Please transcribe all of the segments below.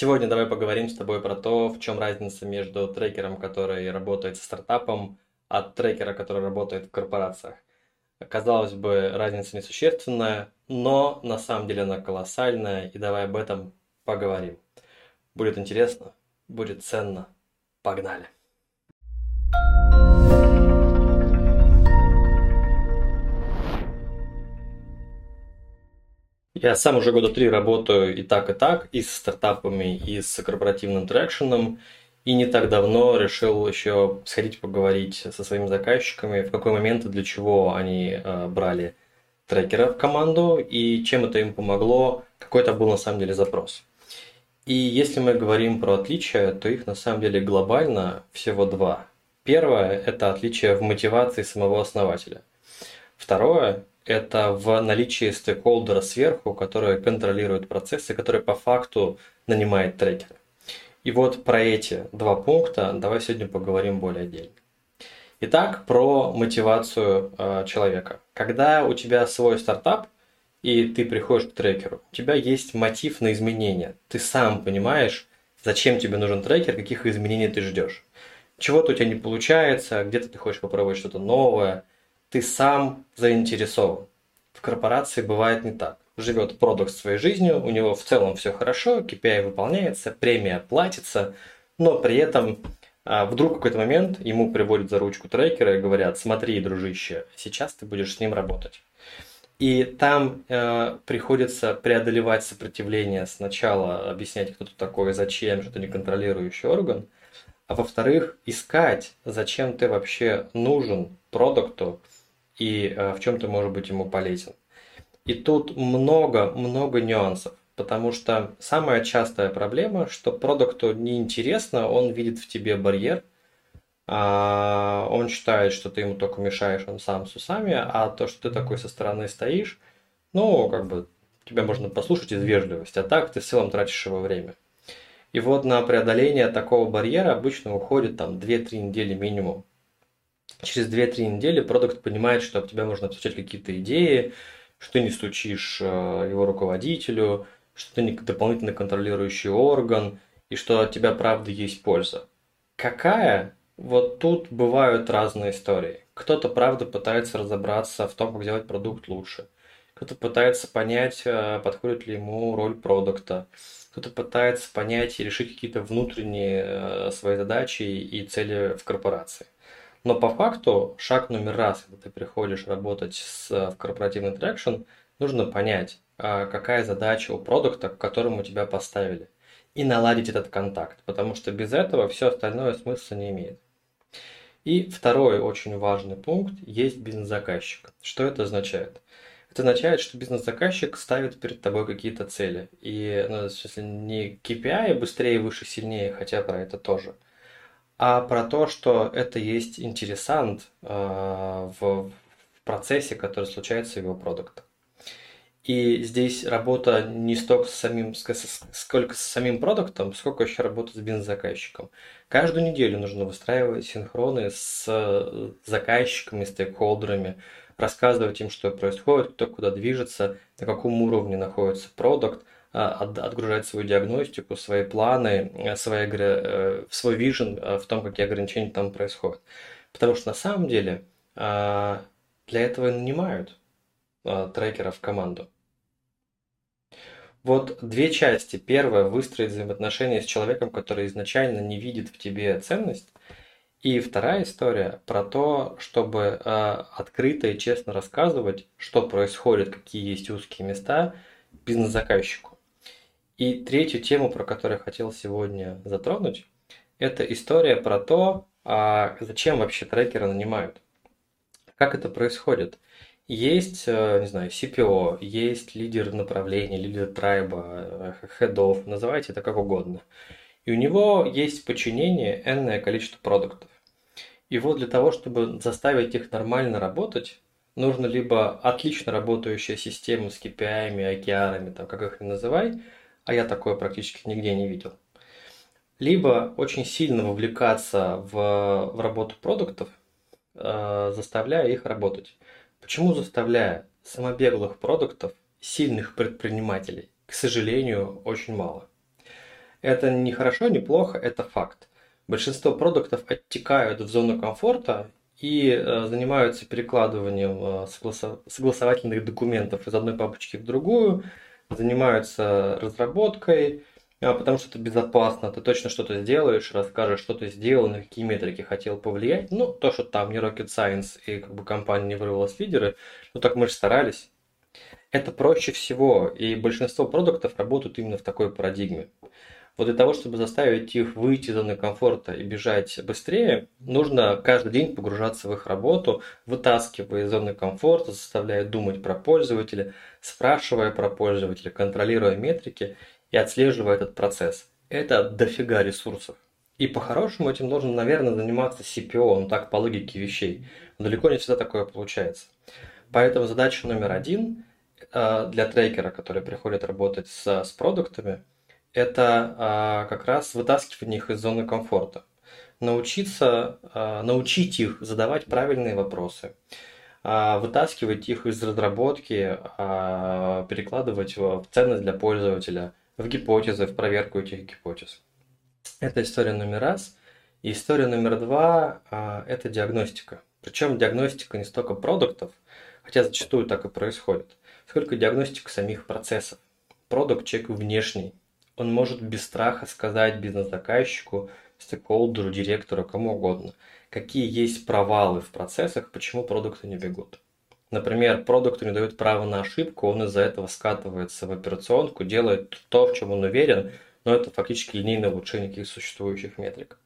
Сегодня давай поговорим с тобой про то, в чем разница между трекером, который работает с стартапом, от трекера, который работает в корпорациях. Казалось бы, разница несущественная, но на самом деле она колоссальная, и давай об этом поговорим. Будет интересно, будет ценно. Погнали! Я сам уже года три работаю и так, и так, и с стартапами, и с корпоративным трекшеном. И не так давно решил еще сходить поговорить со своими заказчиками, в какой момент и для чего они э, брали трекера в команду и чем это им помогло, какой это был на самом деле запрос. И если мы говорим про отличия, то их на самом деле глобально всего два. Первое – это отличие в мотивации самого основателя. Второе это в наличии стейкхолдера сверху, который контролирует процессы, который по факту нанимает трекера. И вот про эти два пункта давай сегодня поговорим более отдельно. Итак, про мотивацию э, человека. Когда у тебя свой стартап, и ты приходишь к трекеру, у тебя есть мотив на изменения. Ты сам понимаешь, зачем тебе нужен трекер, каких изменений ты ждешь. Чего-то у тебя не получается, где-то ты хочешь попробовать что-то новое, ты сам заинтересован. В корпорации бывает не так. Живет продукт своей жизнью, у него в целом все хорошо, KPI выполняется, премия платится, но при этом а, вдруг в какой-то момент ему приводят за ручку трекера и говорят, смотри, дружище, сейчас ты будешь с ним работать. И там э, приходится преодолевать сопротивление. Сначала объяснять, кто тут такой, зачем, что это неконтролирующий орган. А во-вторых, искать, зачем ты вообще нужен продукту, и э, в чем ты можешь быть ему полезен. И тут много-много нюансов, потому что самая частая проблема, что продукту неинтересно, он видит в тебе барьер, а он считает, что ты ему только мешаешь, он сам с усами, а то, что ты такой со стороны стоишь, ну, как бы, тебя можно послушать из вежливости, а так ты в целом тратишь его время. И вот на преодоление такого барьера обычно уходит там 2-3 недели минимум через 2-3 недели продукт понимает, что об тебя можно обсуждать какие-то идеи, что ты не стучишь э, его руководителю, что ты не дополнительно контролирующий орган, и что от тебя правда есть польза. Какая? Вот тут бывают разные истории. Кто-то правда пытается разобраться в том, как сделать продукт лучше. Кто-то пытается понять, э, подходит ли ему роль продукта. Кто-то пытается понять и решить какие-то внутренние э, свои задачи и цели в корпорации. Но по факту шаг номер раз, когда ты приходишь работать с, в корпоративный traction, нужно понять, а, какая задача у продукта, к которому тебя поставили, и наладить этот контакт, потому что без этого все остальное смысла не имеет. И второй очень важный пункт – есть бизнес-заказчик. Что это означает? Это означает, что бизнес-заказчик ставит перед тобой какие-то цели. И, ну, смысле, не KPI быстрее, выше, сильнее, хотя про это тоже – а про то, что это есть интересант э, в, процессе, который случается в его продукте. И здесь работа не столько с самим, сколько с самим продуктом, сколько еще работа с бизнес-заказчиком. Каждую неделю нужно выстраивать синхроны с заказчиками, стейкхолдерами, рассказывать им, что происходит, кто куда движется, на каком уровне находится продукт, отгружать свою диагностику, свои планы, э, свои, э, свой вижен э, в том, какие ограничения там происходят. Потому что на самом деле для этого и нанимают трекеров в команду. Вот две части. Первая – выстроить взаимоотношения с человеком, который изначально не видит в тебе ценность. И вторая история про то, чтобы э, открыто и честно рассказывать, что происходит, какие есть узкие места бизнес-заказчику. И третью тему, про которую я хотел сегодня затронуть, это история про то, а зачем вообще трекеры нанимают. Как это происходит? Есть, э, не знаю, CPO, есть лидер направления, лидер трайба, хедов, называйте это как угодно. И у него есть подчинение энное количество продуктов. И вот для того, чтобы заставить их нормально работать, нужно либо отлично работающая система с KPI, OKR, там, как их ни называй, а я такое практически нигде не видел. Либо очень сильно вовлекаться в, в работу продуктов, э, заставляя их работать. Почему заставляя? Самобеглых продуктов, сильных предпринимателей, к сожалению, очень мало. Это не хорошо, не плохо, это факт. Большинство продуктов оттекают в зону комфорта и э, занимаются перекладыванием э, согласовательных документов из одной папочки в другую, занимаются разработкой, а, потому что это безопасно, ты точно что-то сделаешь, расскажешь, что ты сделал, на какие метрики хотел повлиять. Ну, то, что там не rocket science и как бы компания не вырвалась лидеры, ну так мы же старались. Это проще всего, и большинство продуктов работают именно в такой парадигме. Вот для того, чтобы заставить их выйти из зоны комфорта и бежать быстрее, нужно каждый день погружаться в их работу, вытаскивая из зоны комфорта, заставляя думать про пользователя, спрашивая про пользователя, контролируя метрики и отслеживая этот процесс. Это дофига ресурсов. И по-хорошему этим должен, наверное, заниматься CPO, ну так по логике вещей. Но далеко не всегда такое получается. Поэтому задача номер один э, для трекера, который приходит работать с, с продуктами, это э, как раз вытаскивание их из зоны комфорта. Научиться, э, научить их задавать правильные вопросы, вытаскивать их из разработки, перекладывать в ценность для пользователя – в гипотезы, в проверку этих гипотез. Это история номер раз. И история номер два а, – это диагностика. Причем диагностика не столько продуктов, хотя зачастую так и происходит, сколько диагностика самих процессов. Продукт человек внешний. Он может без страха сказать бизнес-заказчику, стейкхолдеру, директору, кому угодно, какие есть провалы в процессах, почему продукты не бегут. Например, продукту не дают право на ошибку, он из-за этого скатывается в операционку, делает то, в чем он уверен, но это фактически линейное улучшение каких существующих метрик.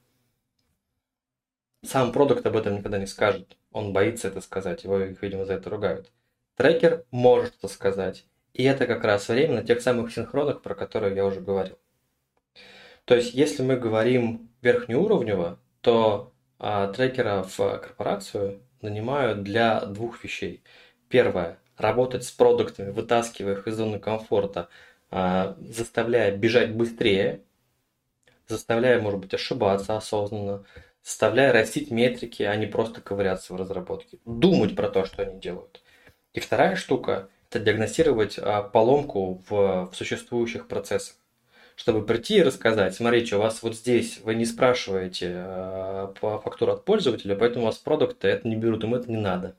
Сам продукт об этом никогда не скажет. Он боится это сказать, его, видимо, за это ругают. Трекер может это сказать. И это как раз время на тех самых синхронах, про которые я уже говорил. То есть, если мы говорим верхнеуровнево, то а, трекера в корпорацию нанимают для двух вещей. Первое – работать с продуктами, вытаскивая их из зоны комфорта, а, заставляя бежать быстрее, заставляя, может быть, ошибаться осознанно, заставляя растить метрики, а не просто ковыряться в разработке. Думать про то, что они делают. И вторая штука – диагностировать а, поломку в, в существующих процессах чтобы прийти и рассказать, смотрите, у вас вот здесь вы не спрашиваете э, по фактуру от пользователя, поэтому у вас продукты это не берут, им это не надо.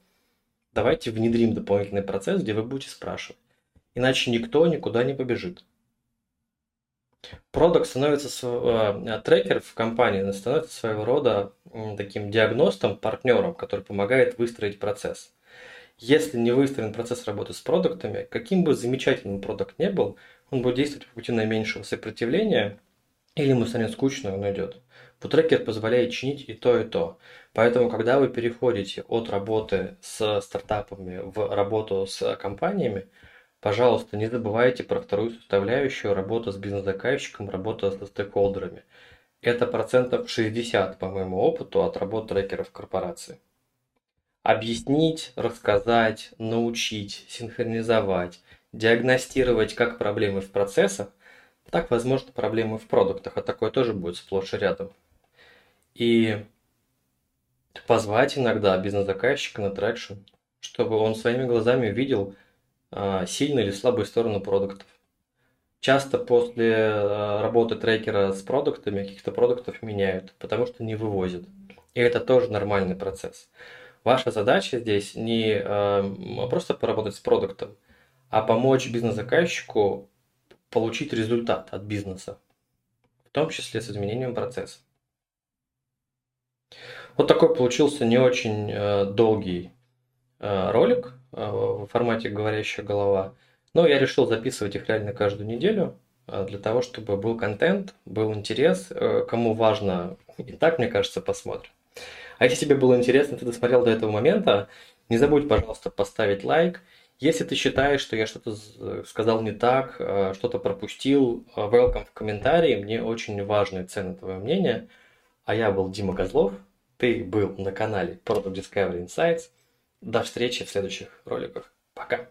Давайте внедрим дополнительный процесс, где вы будете спрашивать. Иначе никто никуда не побежит. Продукт становится, э, трекер в компании становится своего рода таким диагностом, партнером, который помогает выстроить процесс. Если не выстроен процесс работы с продуктами, каким бы замечательным продукт не был, он будет действовать по пути наименьшего сопротивления, или ему станет скучно, он уйдет. Футрекер позволяет чинить и то, и то. Поэтому, когда вы переходите от работы с стартапами в работу с компаниями, пожалуйста, не забывайте про вторую составляющую работу с бизнес-заказчиком, работа со стейкхолдерами. Это процентов 60, по моему опыту, от работы трекеров корпорации. Объяснить, рассказать, научить, синхронизовать, диагностировать как проблемы в процессах, так, возможно, проблемы в продуктах, а такое тоже будет сплошь и рядом. И позвать иногда бизнес-заказчика на traction, чтобы он своими глазами видел а, сильную или слабую сторону продуктов. Часто после а, работы трекера с продуктами каких-то продуктов меняют, потому что не вывозят. И это тоже нормальный процесс. Ваша задача здесь не э, просто поработать с продуктом, а помочь бизнес-заказчику получить результат от бизнеса, в том числе с изменением процесса. Вот такой получился не очень э, долгий э, ролик э, в формате «Говорящая голова», но я решил записывать их реально каждую неделю, э, для того, чтобы был контент, был интерес, э, кому важно, и так, мне кажется, посмотрим. А если тебе было интересно, ты досмотрел до этого момента, не забудь, пожалуйста, поставить лайк – если ты считаешь, что я что-то сказал не так, э, что-то пропустил, э, welcome в комментарии. Мне очень важно и ценно твое мнение. А я был Дима Козлов. Ты был на канале Product Discovery Insights. До встречи в следующих роликах. Пока.